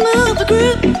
move the group.